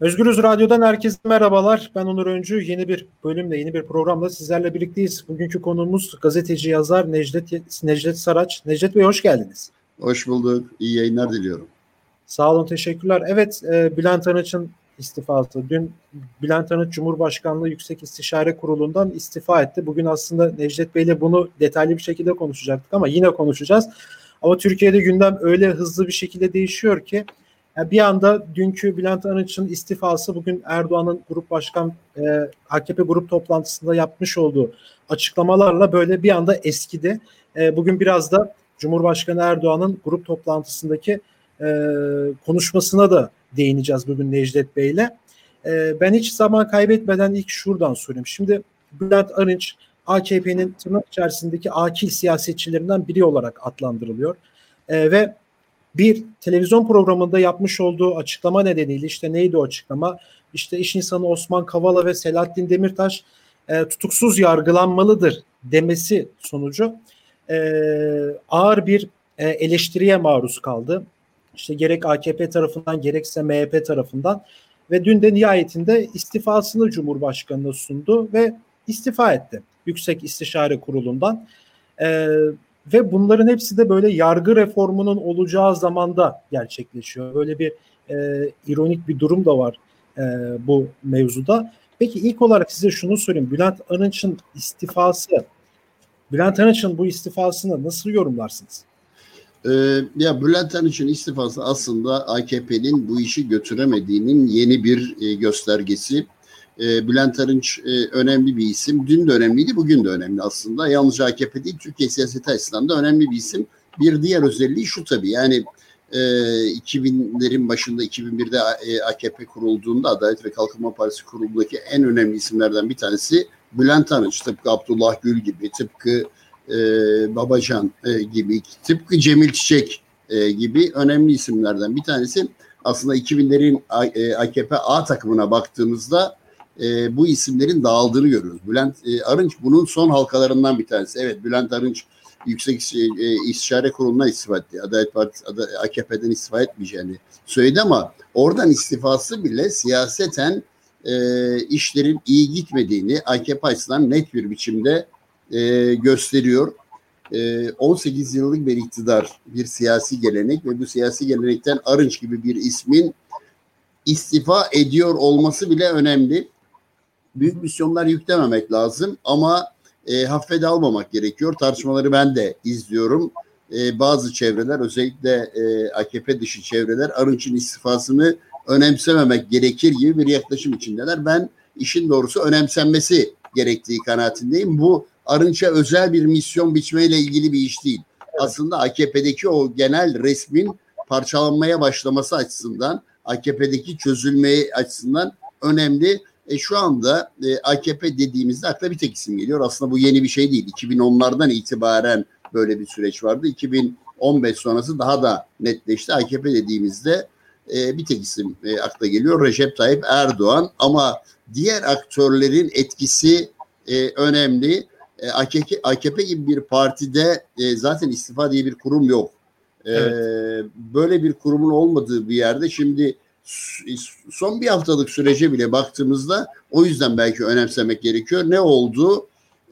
Özgürüz Radyo'dan herkese merhabalar. Ben Onur Öncü. Yeni bir bölümle, yeni bir programla sizlerle birlikteyiz. Bugünkü konuğumuz gazeteci yazar Necdet, Necdet Saraç. Necdet Bey hoş geldiniz. Hoş bulduk. İyi yayınlar diliyorum. Sağ olun, teşekkürler. Evet, e, Bülent Arınç'ın istifası. Dün Bülent Arınç Cumhurbaşkanlığı Yüksek İstişare Kurulu'ndan istifa etti. Bugün aslında Necdet Bey'le bunu detaylı bir şekilde konuşacaktık ama yine konuşacağız. Ama Türkiye'de gündem öyle hızlı bir şekilde değişiyor ki yani bir anda dünkü Bülent Arınç'ın istifası bugün Erdoğan'ın grup başkan e, AKP grup toplantısında yapmış olduğu açıklamalarla böyle bir anda eskidi. E, bugün biraz da Cumhurbaşkanı Erdoğan'ın grup toplantısındaki e, konuşmasına da değineceğiz bugün Necdet Bey'le. E, ben hiç zaman kaybetmeden ilk şuradan sorayım. Şimdi Bülent Arınç AKP'nin tırnak içerisindeki akil siyasetçilerinden biri olarak adlandırılıyor. E, ve bir televizyon programında yapmış olduğu açıklama nedeniyle işte neydi o açıklama? İşte iş insanı Osman Kavala ve Selahattin Demirtaş e, tutuksuz yargılanmalıdır demesi sonucu e, ağır bir e, eleştiriye maruz kaldı. İşte gerek AKP tarafından gerekse MHP tarafından ve dün de nihayetinde istifasını Cumhurbaşkanı'na sundu ve istifa etti Yüksek İstişare Kurulu'ndan. E, ve bunların hepsi de böyle yargı reformunun olacağı zamanda gerçekleşiyor. Böyle bir e, ironik bir durum da var e, bu mevzuda. Peki ilk olarak size şunu sorayım. Bülent Arınç'ın istifası, Bülent Arınç'ın bu istifasını nasıl yorumlarsınız? Ee, ya Bülent Arınç'ın istifası aslında AKP'nin bu işi götüremediğinin yeni bir e, göstergesi. E, Bülent Arınç e, önemli bir isim. Dün de önemliydi, bugün de önemli aslında. Yalnızca AKP değil, Türkiye siyaseti açısından da önemli bir isim. Bir diğer özelliği şu tabii yani e, 2000'lerin başında 2001'de e, AKP kurulduğunda Adalet ve Kalkınma Partisi kurulduğundaki en önemli isimlerden bir tanesi Bülent Arınç. Tıpkı Abdullah Gül gibi, tıpkı e, Babacan e, gibi, tıpkı Cemil Çiçek e, gibi önemli isimlerden bir tanesi. Aslında 2000'lerin AKP A takımına baktığımızda e, bu isimlerin dağıldığını görüyoruz. Bülent e, Arınç bunun son halkalarından bir tanesi. Evet Bülent Arınç Yüksek e, İstişare Kurulu'na istifa etti. Adalet Partisi AKP'den istifa etmeyeceğini söyledi ama oradan istifası bile siyaseten e, işlerin iyi gitmediğini AKP açısından net bir biçimde e, gösteriyor. E, 18 yıllık bir iktidar, bir siyasi gelenek ve bu siyasi gelenekten Arınç gibi bir ismin istifa ediyor olması bile önemli büyük misyonlar yüklememek lazım ama e, haffede almamak gerekiyor. Tartışmaları ben de izliyorum. E, bazı çevreler özellikle e, AKP dışı çevreler Arınç'ın istifasını önemsememek gerekir gibi bir yaklaşım içindeler. Ben işin doğrusu önemsenmesi gerektiği kanaatindeyim. Bu Arınç'a özel bir misyon biçmeyle ilgili bir iş değil. Aslında AKP'deki o genel resmin parçalanmaya başlaması açısından, AKP'deki çözülmeyi açısından önemli. E, şu anda e, AKP dediğimizde akla bir tek isim geliyor. Aslında bu yeni bir şey değil. 2010'lardan itibaren böyle bir süreç vardı. 2015 sonrası daha da netleşti. AKP dediğimizde e, bir tek isim e, akla geliyor. Recep Tayyip Erdoğan ama diğer aktörlerin etkisi e, önemli. E, AKP, AKP gibi bir partide e, zaten istifa diye bir kurum yok. E, evet. Böyle bir kurumun olmadığı bir yerde şimdi son bir haftalık sürece bile baktığımızda o yüzden belki önemsemek gerekiyor. Ne oldu?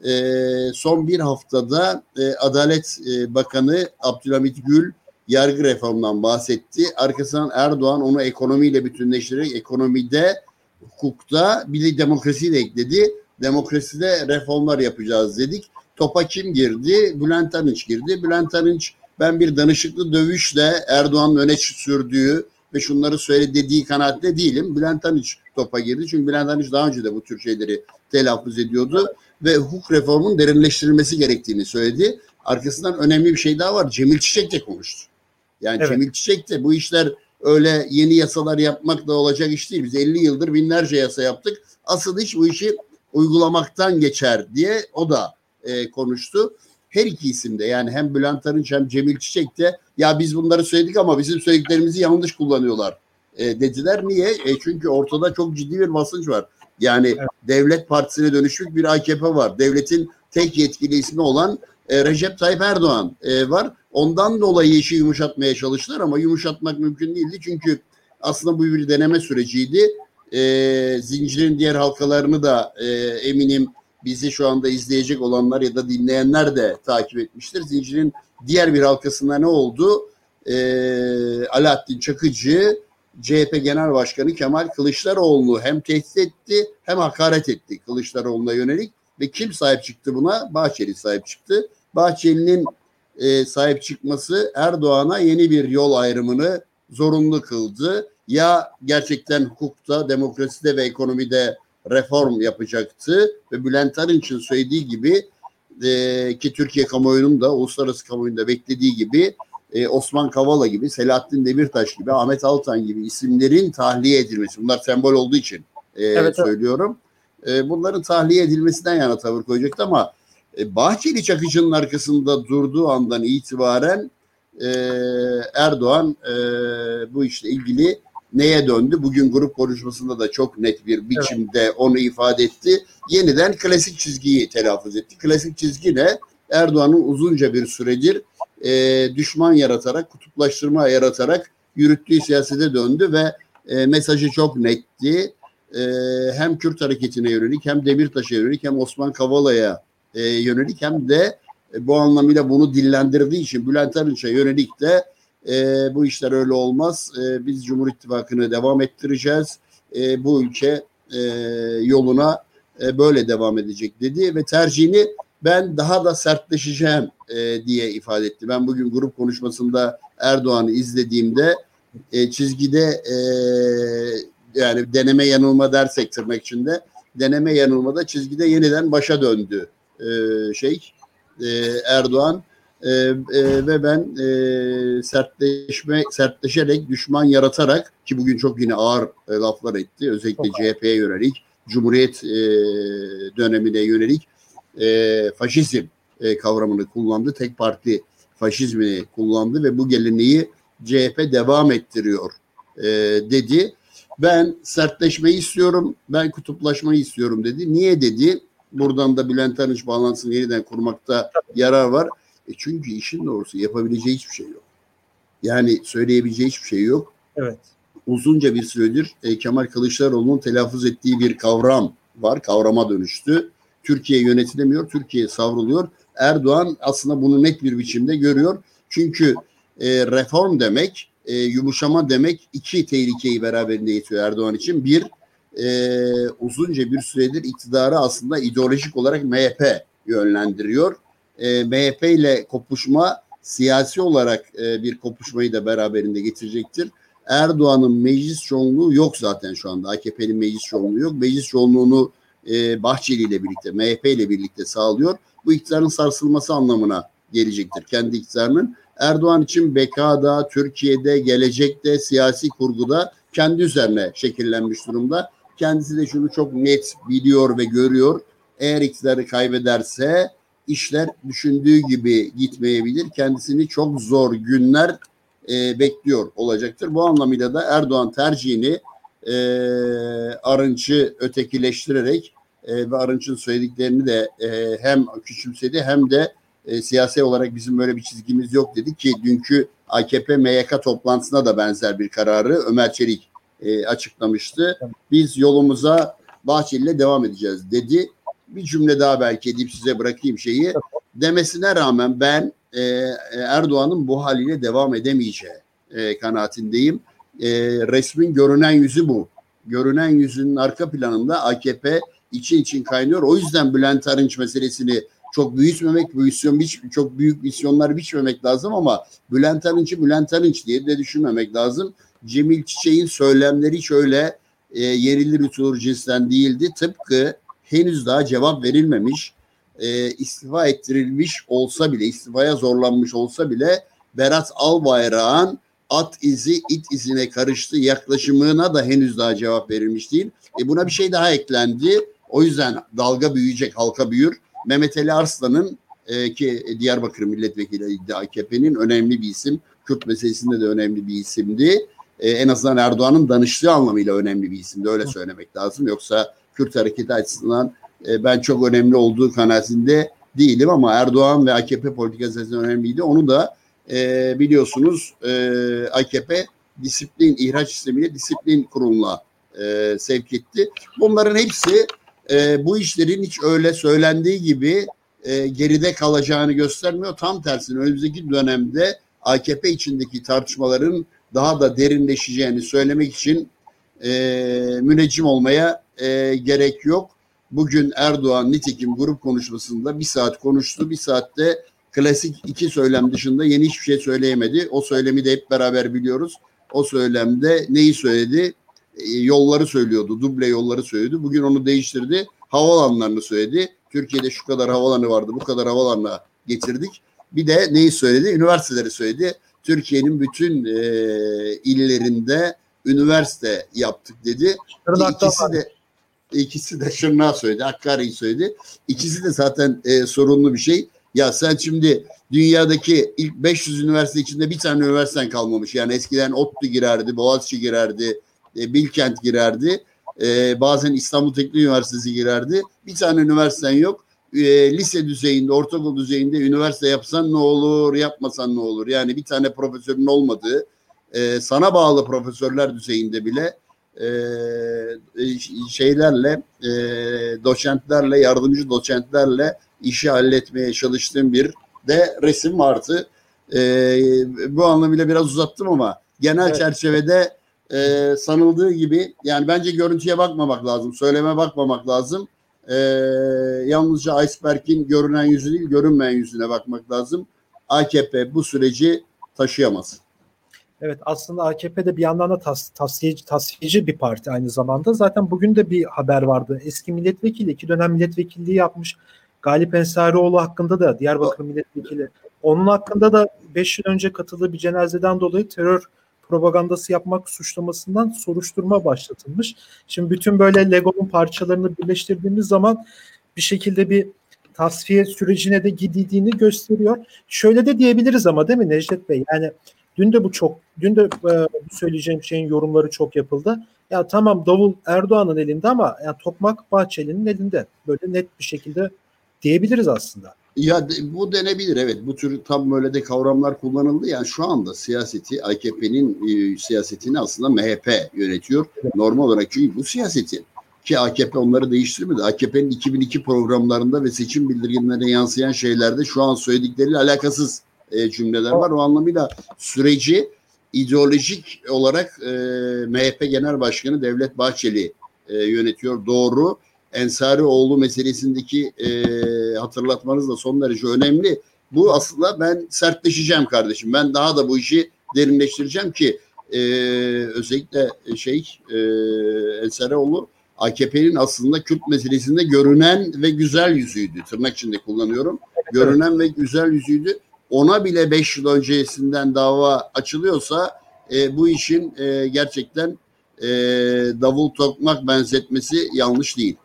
Ee, son bir haftada e, Adalet e, Bakanı Abdülhamit Gül yargı reformundan bahsetti. Arkasından Erdoğan onu ekonomiyle bütünleştirerek ekonomide, hukukta bir de demokrasiyi de ekledi. Demokraside reformlar yapacağız dedik. Topa kim girdi? Bülent Arınç girdi. Bülent Arınç ben bir danışıklı dövüşle Erdoğan'ın öne sürdüğü ve şunları söyle dediği kanaatte değilim. Bülent Arınç topa girdi. Çünkü Bülent Arınç daha önce de bu tür şeyleri telaffuz ediyordu ve hukuk reformunun derinleştirilmesi gerektiğini söyledi. Arkasından önemli bir şey daha var. Cemil Çiçek de konuştu. Yani evet. Cemil Çiçek de bu işler öyle yeni yasalar yapmakla olacak iş değil. Biz 50 yıldır binlerce yasa yaptık. Asıl iş bu işi uygulamaktan geçer diye o da e, konuştu her iki isimde yani hem Bülent Arınç hem Cemil Çiçek de ya biz bunları söyledik ama bizim söylediklerimizi yanlış kullanıyorlar e, dediler. Niye? E, çünkü ortada çok ciddi bir basınç var. Yani evet. devlet partisine dönüşük bir AKP var. Devletin tek yetkili ismi olan e, Recep Tayyip Erdoğan e, var. Ondan dolayı işi yumuşatmaya çalıştılar ama yumuşatmak mümkün değildi. Çünkü aslında bu bir deneme süreciydi. e, zincirin diğer halkalarını da e, eminim bizi şu anda izleyecek olanlar ya da dinleyenler de takip etmiştir. Zincirin diğer bir halkasında ne oldu? E, Alaaddin Çakıcı CHP Genel Başkanı Kemal Kılıçdaroğlu hem tehdit etti hem hakaret etti Kılıçdaroğlu'na yönelik ve kim sahip çıktı buna? Bahçeli sahip çıktı. Bahçeli'nin e, sahip çıkması Erdoğan'a yeni bir yol ayrımını zorunlu kıldı. Ya gerçekten hukukta, demokraside ve ekonomide reform yapacaktı ve Bülent Arınç'ın söylediği gibi e, ki Türkiye kamuoyunun da uluslararası kamuoyunda beklediği gibi e, Osman Kavala gibi, Selahattin Demirtaş gibi, Ahmet Altan gibi isimlerin tahliye edilmesi. Bunlar sembol olduğu için e, evet, söylüyorum. E, bunların tahliye edilmesinden yana tavır koyacaktı ama e, Bahçeli Çakıcı'nın arkasında durduğu andan itibaren e, Erdoğan e, bu işle ilgili neye döndü? Bugün grup konuşmasında da çok net bir biçimde evet. onu ifade etti. Yeniden klasik çizgiyi telaffuz etti. Klasik çizgi ne? Erdoğan'ın uzunca bir süredir e, düşman yaratarak, kutuplaştırma yaratarak yürüttüğü siyasete döndü ve e, mesajı çok netti. E, hem Kürt hareketine yönelik hem Demirtaş'a yönelik hem Osman Kavala'ya e, yönelik hem de e, bu anlamıyla bunu dillendirdiği için Bülent Arınç'a yönelik de e, bu işler öyle olmaz. E, biz Cumhur İttifakı'nı devam ettireceğiz. E, bu ülke e, yoluna e, böyle devam edecek dedi ve tercihini ben daha da sertleşeceğim e, diye ifade etti. Ben bugün grup konuşmasında Erdoğan'ı izlediğimde e, çizgide e, yani deneme yanılma dersek tırnak içinde deneme yanılmada çizgide yeniden başa döndü e, şey e, Erdoğan e, e, ve ben e, sertleşme sertleşerek düşman yaratarak ki bugün çok yine ağır e, laflar etti özellikle CHP'ye yönelik Cumhuriyet e, dönemine yönelik e, faşizm e, kavramını kullandı. Tek parti faşizmini kullandı ve bu geleneği CHP devam ettiriyor e, dedi. Ben sertleşmeyi istiyorum, ben kutuplaşmayı istiyorum dedi. Niye dedi? Buradan da Bülent Arınç bağlantısını yeniden kurmakta yarar var. E çünkü işin doğrusu yapabileceği hiçbir şey yok. Yani söyleyebileceği hiçbir şey yok. Evet. Uzunca bir süredir e, Kemal Kılıçdaroğlu'nun telaffuz ettiği bir kavram var. Kavrama dönüştü. Türkiye yönetilemiyor, Türkiye savruluyor. Erdoğan aslında bunu net bir biçimde görüyor. Çünkü e, reform demek, e, yumuşama demek iki tehlikeyi beraberinde getiriyor Erdoğan için. Bir, e, uzunca bir süredir iktidarı aslında ideolojik olarak MHP yönlendiriyor. E, MHP ile kopuşma siyasi olarak e, bir kopuşmayı da beraberinde getirecektir. Erdoğan'ın meclis çoğunluğu yok zaten şu anda. AKP'nin meclis çoğunluğu yok. Meclis çoğunluğunu e, Bahçeli ile birlikte, MHP ile birlikte sağlıyor. Bu iktidarın sarsılması anlamına gelecektir kendi iktidarının. Erdoğan için bekada, Türkiye'de, gelecekte, siyasi kurguda kendi üzerine şekillenmiş durumda. Kendisi de şunu çok net biliyor ve görüyor. Eğer iktidarı kaybederse işler düşündüğü gibi gitmeyebilir. Kendisini çok zor günler e, bekliyor olacaktır. Bu anlamıyla da Erdoğan tercihini e, Arınç'ı ötekileştirerek e, ve Arınç'ın söylediklerini de e, hem küçümsedi hem de e, siyasi olarak bizim böyle bir çizgimiz yok dedi ki dünkü AKP MYK toplantısına da benzer bir kararı Ömer Çelik e, açıklamıştı. Biz yolumuza Bahçeli'yle devam edeceğiz dedi. Bir cümle daha belki edip size bırakayım şeyi. Demesine rağmen ben e, Erdoğan'ın bu haliyle devam edemeyeceği e, kanaatindeyim. E, resmin görünen yüzü bu. Görünen yüzünün arka planında AKP için için kaynıyor. O yüzden Bülent Arınç meselesini çok büyütmemek, biç, çok büyük misyonlar biçmemek lazım ama Bülent Arınç'ı Bülent Arınç diye de düşünmemek lazım. Cemil Çiçek'in söylemleri şöyle e, yerili rütulur cinsten değildi. Tıpkı henüz daha cevap verilmemiş, e, istifa ettirilmiş olsa bile, istifaya zorlanmış olsa bile Berat Albayrak'ın at izi it izine karıştı yaklaşımına da henüz daha cevap verilmiş değil. E buna bir şey daha eklendi. O yüzden dalga büyüyecek, halka büyür. Mehmet Ali Arslan'ın e, ki Diyarbakır milletvekili AKP'nin önemli bir isim. Kürt meselesinde de önemli bir isimdi. E, en azından Erdoğan'ın danıştığı anlamıyla önemli bir isimdi. Öyle söylemek lazım. Yoksa Kürt hareketi açısından e, ben çok önemli olduğu kanaatinde değilim ama Erdoğan ve AKP politikası önemliydi. Onu da e, biliyorsunuz e, AKP disiplin, ihraç sistemiyle disiplin kuruluna e, sevk etti. Bunların hepsi e, bu işlerin hiç öyle söylendiği gibi e, geride kalacağını göstermiyor. Tam tersine önümüzdeki dönemde AKP içindeki tartışmaların daha da derinleşeceğini söylemek için e, müneccim olmaya e, gerek yok. Bugün Erdoğan nitekim grup konuşmasında bir saat konuştu. Bir saatte klasik iki söylem dışında yeni hiçbir şey söyleyemedi. O söylemi de hep beraber biliyoruz. O söylemde neyi söyledi? E, yolları söylüyordu. Duble yolları söylüyordu. Bugün onu değiştirdi. Havalanlarını söyledi. Türkiye'de şu kadar havalanı vardı. Bu kadar havalanla getirdik. Bir de neyi söyledi? Üniversiteleri söyledi. Türkiye'nin bütün e, illerinde üniversite yaptık dedi. İkisi de ikisi de Şırnağı söyledi, Hakkari'yi söyledi. İkisi de zaten e, sorunlu bir şey. Ya sen şimdi dünyadaki ilk 500 üniversite içinde bir tane üniversiten kalmamış. Yani eskiden ODTÜ girerdi, Boğaziçi girerdi, e, Bilkent girerdi. E, bazen İstanbul Teknik Üniversitesi girerdi. Bir tane üniversiten yok. E, lise düzeyinde, ortaokul düzeyinde üniversite yapsan ne olur, yapmasan ne olur? Yani bir tane profesörün olmadığı, e, sana bağlı profesörler düzeyinde bile e, şeylerle, e, doçentlerle, yardımcı doçentlerle işi halletmeye çalıştığım bir de resim vardı. E, bu anlamıyla biraz uzattım ama genel evet. çerçevede e, sanıldığı gibi yani bence görüntüye bakmamak lazım, söyleme bakmamak lazım. E, yalnızca iceberg'in görünen yüzü değil, görünmeyen yüzüne bakmak lazım. AKP bu süreci taşıyamaz. Evet aslında AKP de bir yandan da tas, tasfiyeci, tasfiyeci bir parti aynı zamanda. Zaten bugün de bir haber vardı. Eski milletvekili, iki dönem milletvekilliği yapmış Galip Ensarioğlu hakkında da Diyarbakır milletvekili. Onun hakkında da 5 yıl önce katıldığı bir cenazeden dolayı terör propagandası yapmak suçlamasından soruşturma başlatılmış. Şimdi bütün böyle Lego'nun parçalarını birleştirdiğimiz zaman bir şekilde bir tasfiye sürecine de gidildiğini gösteriyor. Şöyle de diyebiliriz ama değil mi Necdet Bey? Yani dün de bu çok, dün de e, söyleyeceğim şeyin yorumları çok yapıldı. Ya tamam davul Erdoğan'ın elinde ama ya tokmak Bahçeli'nin elinde. Böyle net bir şekilde diyebiliriz aslında. Ya bu denebilir evet. Bu tür tam böyle de kavramlar kullanıldı. Yani şu anda siyaseti AKP'nin e, siyasetini aslında MHP yönetiyor. Normal olarak çünkü bu siyaseti ki AKP onları değiştirmedi. AKP'nin 2002 programlarında ve seçim bildirgenlerine yansıyan şeylerde şu an söyledikleriyle alakasız e, cümleler var. O anlamıyla süreci ideolojik olarak e, MHP Genel Başkanı Devlet Bahçeli e, yönetiyor. Doğru. Ensarioğlu meselesindeki e, hatırlatmanız da son derece önemli. Bu aslında ben sertleşeceğim kardeşim. Ben daha da bu işi derinleştireceğim ki e, özellikle şey e, Ensarioğlu AKP'nin aslında Kürt meselesinde görünen ve güzel yüzüydü. Tırnak içinde kullanıyorum. Görünen ve güzel yüzüydü. Ona bile beş yıl öncesinden dava açılıyorsa e, bu işin e, gerçekten e, davul tokmak benzetmesi yanlış değil.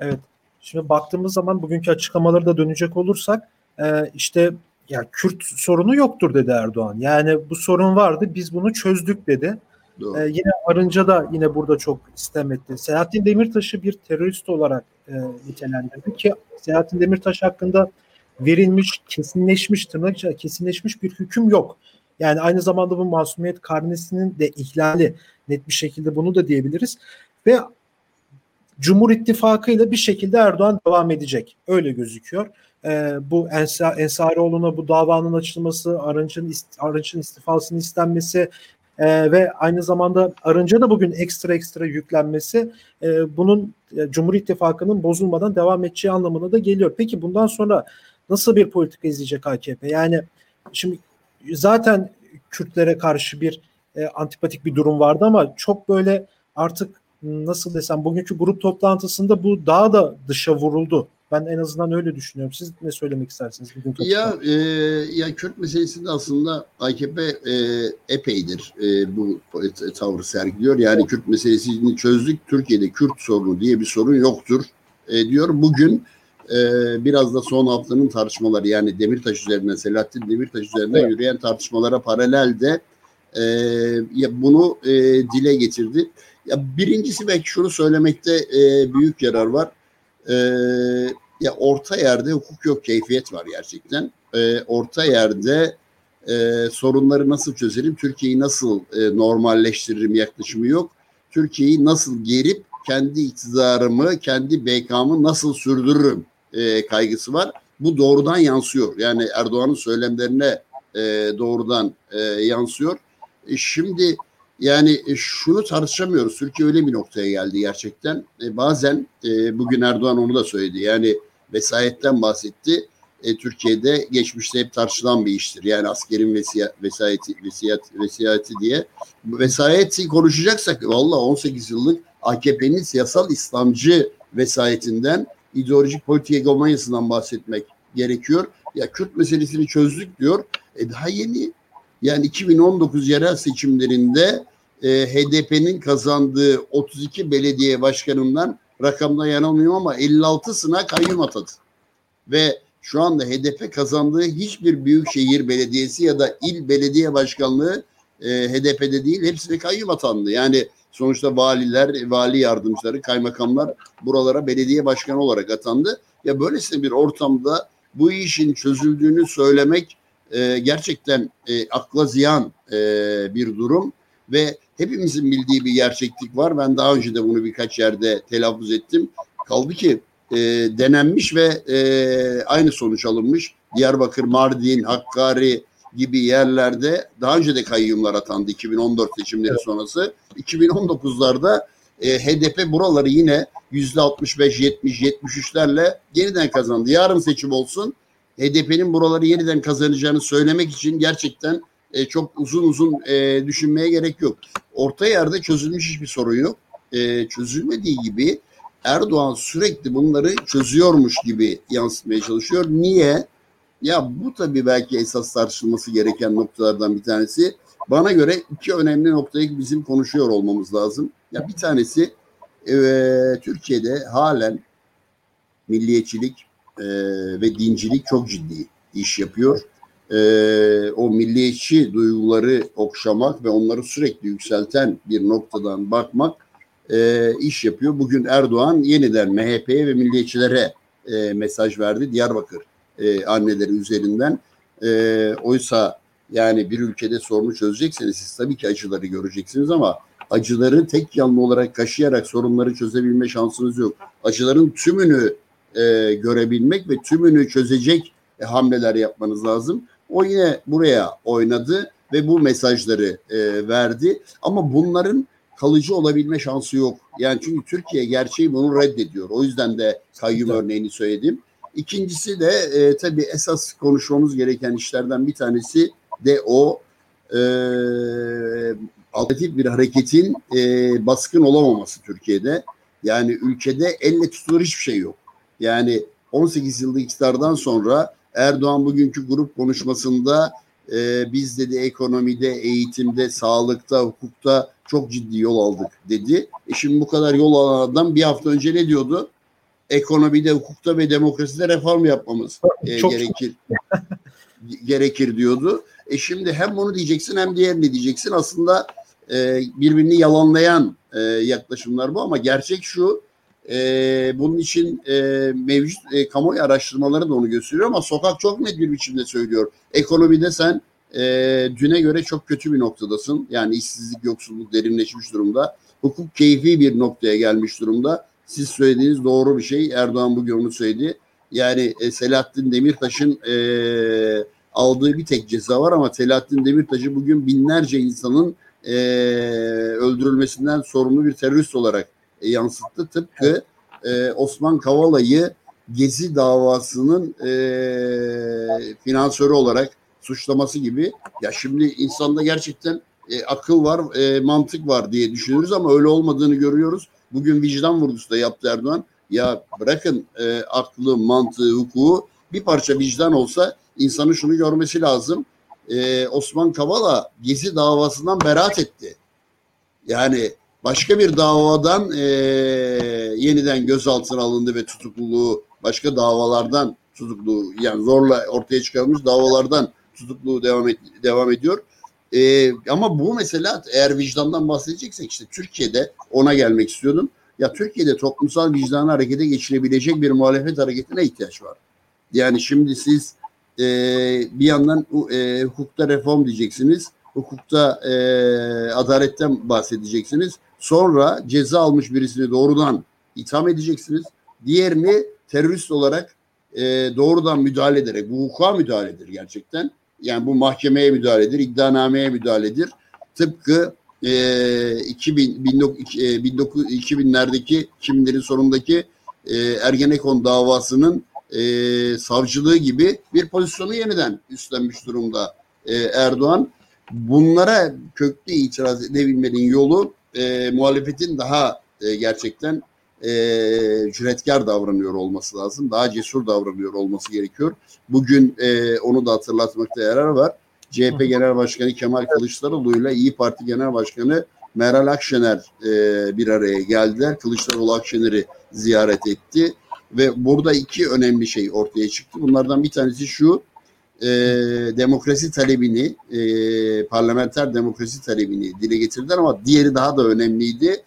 Evet. Şimdi baktığımız zaman bugünkü açıklamaları da dönecek olursak e, işte ya Kürt sorunu yoktur dedi Erdoğan. Yani bu sorun vardı biz bunu çözdük dedi. Doğru. Ee, yine Arınca da yine burada çok istem etti. Selahattin Demirtaş'ı bir terörist olarak e, nitelendirdi ki Selahattin Demirtaş hakkında verilmiş, kesinleşmiş, tırnak kesinleşmiş bir hüküm yok. Yani aynı zamanda bu masumiyet karnesinin de ihlali net bir şekilde bunu da diyebiliriz. Ve Cumhur İttifakı ile bir şekilde Erdoğan devam edecek. Öyle gözüküyor. Ee, bu Ensa, Ensarioğlu'na bu davanın açılması, Arınç'ın Arınç'ın istifasının istenmesi e, ve aynı zamanda Arınç'a da bugün ekstra ekstra yüklenmesi e, bunun e, Cumhur İttifakı'nın bozulmadan devam edeceği anlamına da geliyor. Peki bundan sonra nasıl bir politika izleyecek AKP? Yani şimdi zaten Kürtlere karşı bir e, antipatik bir durum vardı ama çok böyle artık nasıl desem bugünkü grup toplantısında bu daha da dışa vuruldu. Ben en azından öyle düşünüyorum. Siz ne söylemek istersiniz? Bugün ya e, ya Kürt meselesinde aslında AKP e, epeydir e, bu e, tavrı sergiliyor. Yani. Kürt meselesini çözdük. Türkiye'de Kürt sorunu diye bir sorun yoktur e, diyor. Bugün e, biraz da son haftanın tartışmaları yani Demirtaş üzerinden Selahattin Demirtaş üzerinden evet. yürüyen tartışmalara paralel de e, ya bunu e, dile getirdi. Ya birincisi belki şunu söylemekte e, büyük yarar var. E, ya orta yerde hukuk yok, keyfiyet var gerçekten. E, orta yerde e, sorunları nasıl çözerim, Türkiye'yi nasıl e, normalleştiririm yaklaşımı yok. Türkiye'yi nasıl gerip kendi iktidarımı, kendi BK'mı nasıl sürdürürüm e, kaygısı var. Bu doğrudan yansıyor. Yani Erdoğan'ın söylemlerine e, doğrudan e, yansıyor. Şimdi yani şunu tartışamıyoruz. Türkiye öyle bir noktaya geldi gerçekten. Bazen bugün Erdoğan onu da söyledi. Yani vesayetten bahsetti. Türkiye'de geçmişte hep tartışılan bir iştir. Yani askerin vesiya, vesayeti, vesiyet, vesiyeti diye. Vesayeti konuşacaksak valla 18 yıllık AKP'nin siyasal İslamcı vesayetinden ideolojik politik egomanyasından bahsetmek gerekiyor. Ya Kürt meselesini çözdük diyor. E daha yeni yani 2019 yerel seçimlerinde e, HDP'nin kazandığı 32 belediye başkanından rakamda yanılmıyorum ama 56'sına kayyum atadı. Ve şu anda HDP kazandığı hiçbir büyükşehir belediyesi ya da il belediye başkanlığı e, HDP'de değil hepsine kayyum atandı. Yani sonuçta valiler, vali yardımcıları, kaymakamlar buralara belediye başkanı olarak atandı. Ya böylesine bir ortamda bu işin çözüldüğünü söylemek e, gerçekten e, akla ziyan e, bir durum ve hepimizin bildiği bir gerçeklik var. Ben daha önce de bunu birkaç yerde telaffuz ettim. Kaldı ki e, denenmiş ve e, aynı sonuç alınmış. Diyarbakır, Mardin, Hakkari gibi yerlerde daha önce de kayyumlar atandı 2014 seçimleri evet. sonrası. 2019'larda e, HDP buraları yine yüzde 65, 70, 73'lerle yeniden kazandı. Yarın seçim olsun HDP'nin buraları yeniden kazanacağını söylemek için gerçekten e, çok uzun uzun e, düşünmeye gerek yok. Orta yerde çözülmüş hiçbir sorun yok. E, çözülmediği gibi Erdoğan sürekli bunları çözüyormuş gibi yansıtmaya çalışıyor. Niye? Ya bu tabii belki esas tartışılması gereken noktalardan bir tanesi. Bana göre iki önemli noktayı bizim konuşuyor olmamız lazım. Ya bir tanesi e, Türkiye'de halen milliyetçilik e, ve dincilik çok ciddi iş yapıyor. E, o milliyetçi duyguları okşamak ve onları sürekli yükselten bir noktadan bakmak e, iş yapıyor. Bugün Erdoğan yeniden MHP'ye ve milliyetçilere e, mesaj verdi Diyarbakır e, anneleri üzerinden. E, oysa yani bir ülkede sorunu çözecekseniz siz tabii ki acıları göreceksiniz ama acıları tek yanlı olarak kaşıyarak sorunları çözebilme şansınız yok. Acıların tümünü e, görebilmek ve tümünü çözecek e, hamleler yapmanız lazım. O yine buraya oynadı ve bu mesajları e, verdi. Ama bunların kalıcı olabilme şansı yok. Yani çünkü Türkiye gerçeği bunu reddediyor. O yüzden de kayyum örneğini söyledim. İkincisi de e, tabii esas konuşmamız gereken işlerden bir tanesi de o e, alternatif bir hareketin e, baskın olamaması Türkiye'de. Yani ülkede elle tutulur hiçbir şey yok. Yani 18 yıllık iktidardan sonra Erdoğan bugünkü grup konuşmasında e, biz dedi ekonomide, eğitimde, sağlıkta, hukukta çok ciddi yol aldık dedi. E şimdi bu kadar yol alan adam bir hafta önce ne diyordu? Ekonomide, hukukta ve demokraside reform yapmamız e, gerekir. gerekir diyordu. E şimdi hem bunu diyeceksin hem diğerini diyeceksin. Aslında e, birbirini yalanlayan e, yaklaşımlar bu ama gerçek şu e, bunun için e, mevcut e, kamuoyu araştırmaları da onu gösteriyor ama sokak çok net bir biçimde söylüyor. Ekonomide sen e, düne göre çok kötü bir noktadasın. Yani işsizlik, yoksulluk derinleşmiş durumda. Hukuk keyfi bir noktaya gelmiş durumda. Siz söylediğiniz doğru bir şey. Erdoğan bugün onu söyledi. Yani e, Selahattin Demirtaş'ın e, aldığı bir tek ceza var ama Selahattin Demirtaş'ı bugün binlerce insanın e, öldürülmesinden sorumlu bir terörist olarak e, yansıttı. Tıpkı e, Osman Kavala'yı Gezi davasının e, finansörü olarak suçlaması gibi. Ya şimdi insanda gerçekten e, akıl var, e, mantık var diye düşünüyoruz ama öyle olmadığını görüyoruz. Bugün vicdan vurgusu da yaptı Erdoğan. Ya bırakın e, aklı, mantığı, hukuku bir parça vicdan olsa insanın şunu görmesi lazım. E, Osman Kavala Gezi davasından beraat etti. Yani başka bir davadan e, yeniden gözaltına alındı ve tutukluluğu başka davalardan tutuklu yani zorla ortaya çıkarılmış davalardan tutukluğu devam et, devam ediyor. E, ama bu mesela eğer vicdandan bahsedeceksek işte Türkiye'de ona gelmek istiyordum. Ya Türkiye'de toplumsal vicdanı harekete geçirebilecek bir muhalefet hareketine ihtiyaç var. Yani şimdi siz e, bir yandan e, hukukta reform diyeceksiniz, hukukta e, adaletten bahsedeceksiniz. Sonra ceza almış birisini doğrudan itham edeceksiniz. Diğerini terörist olarak e, doğrudan müdahale ederek, bu hukuka müdahaledir gerçekten. Yani bu mahkemeye müdahaledir, iddianameye müdahaledir. Tıpkı e, 2000, 19, 2000'lerdeki, 2000'lerin sonundaki e, Ergenekon davasının e, savcılığı gibi bir pozisyonu yeniden üstlenmiş durumda e, Erdoğan. Bunlara köklü itiraz edebilmenin yolu e, muhalefetin daha e, gerçekten e, cüretkar davranıyor olması lazım. Daha cesur davranıyor olması gerekiyor. Bugün e, onu da hatırlatmakta yarar var. CHP Genel Başkanı Kemal Kılıçdaroğlu ile İyi Parti Genel Başkanı Meral Akşener e, bir araya geldiler. Kılıçdaroğlu Akşener'i ziyaret etti ve burada iki önemli şey ortaya çıktı. Bunlardan bir tanesi şu, e, demokrasi talebini, e, parlamenter demokrasi talebini dile getirdiler ama diğeri daha da önemliydi.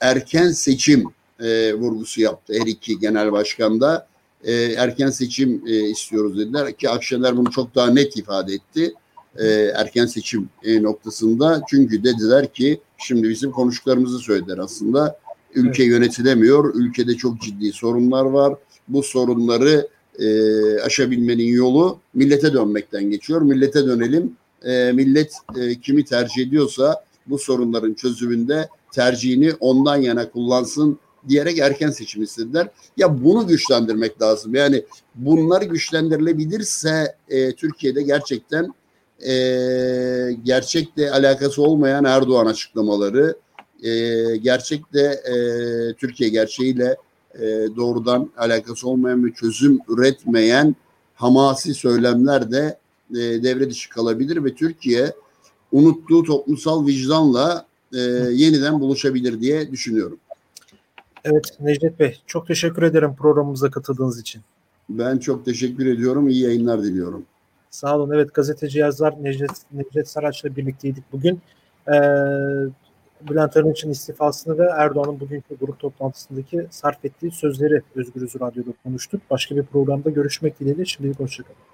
Erken seçim e, vurgusu yaptı her iki genel başkan da. E, erken seçim e, istiyoruz dediler ki Akşener bunu çok daha net ifade etti. E, erken seçim e, noktasında çünkü dediler ki şimdi bizim konuştuklarımızı söylediler aslında ülke evet. yönetilemiyor ülkede çok ciddi sorunlar var bu sorunları e, aşabilmenin yolu millete dönmekten geçiyor millete dönelim e, millet e, kimi tercih ediyorsa bu sorunların çözümünde tercihini ondan yana kullansın diyerek erken seçim istediler. Ya bunu güçlendirmek lazım. Yani bunlar güçlendirilebilirse e, Türkiye'de gerçekten e, gerçekle alakası olmayan Erdoğan açıklamaları, e, gerçekte e, Türkiye gerçeğiyle e, doğrudan alakası olmayan ve çözüm üretmeyen hamasi söylemler de e, devre dışı kalabilir ve Türkiye unuttuğu toplumsal vicdanla e, yeniden buluşabilir diye düşünüyorum. Evet Necdet Bey çok teşekkür ederim programımıza katıldığınız için. Ben çok teşekkür ediyorum. İyi yayınlar diliyorum. Sağ olun. Evet gazeteci yazar Necdet, Necdet Saraç'la birlikteydik bugün. Ee, Bülent Arınç'ın istifasını ve Erdoğan'ın bugünkü grup toplantısındaki sarf ettiği sözleri Özgürüz Radyo'da konuştuk. Başka bir programda görüşmek dileğiyle. Şimdilik hoşçakalın.